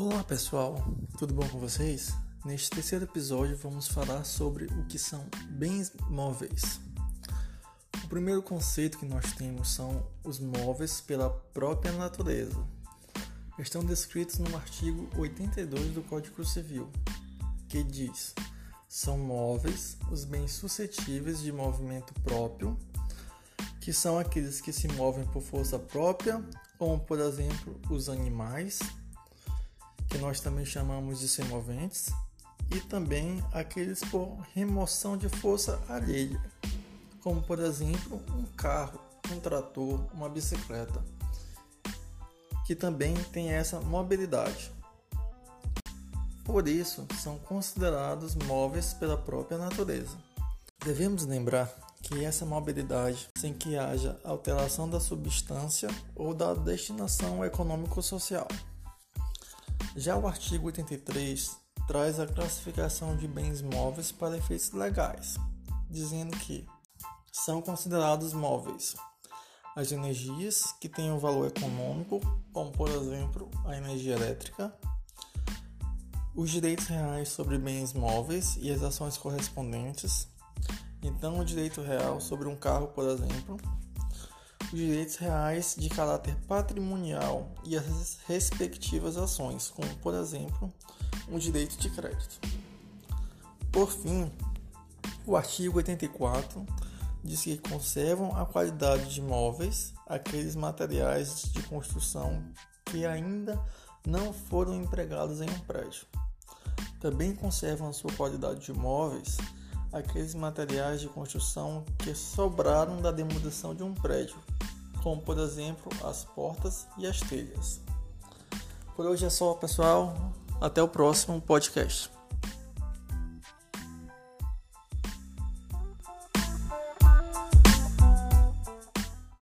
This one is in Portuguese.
Olá pessoal, tudo bom com vocês? Neste terceiro episódio vamos falar sobre o que são bens móveis. O primeiro conceito que nós temos são os móveis pela própria natureza. Estão descritos no artigo 82 do Código Civil, que diz: são móveis os bens suscetíveis de movimento próprio, que são aqueles que se movem por força própria, como por exemplo os animais que nós também chamamos de semoventes, e também aqueles por remoção de força alheia, como por exemplo um carro, um trator, uma bicicleta, que também tem essa mobilidade. Por isso, são considerados móveis pela própria natureza. Devemos lembrar que essa mobilidade, sem que haja alteração da substância ou da destinação econômico-social. Já o artigo 83 traz a classificação de bens móveis para efeitos legais, dizendo que são considerados móveis as energias que têm um valor econômico, como por exemplo a energia elétrica, os direitos reais sobre bens móveis e as ações correspondentes. Então, o direito real sobre um carro, por exemplo, direitos reais de caráter patrimonial e as respectivas ações, como, por exemplo, um direito de crédito. Por fim, o artigo 84 diz que conservam a qualidade de móveis aqueles materiais de construção que ainda não foram empregados em um prédio. Também conservam a sua qualidade de móveis aqueles materiais de construção que sobraram da demolição de um prédio, como por exemplo as portas e as telhas. Por hoje é só, pessoal. Até o próximo podcast.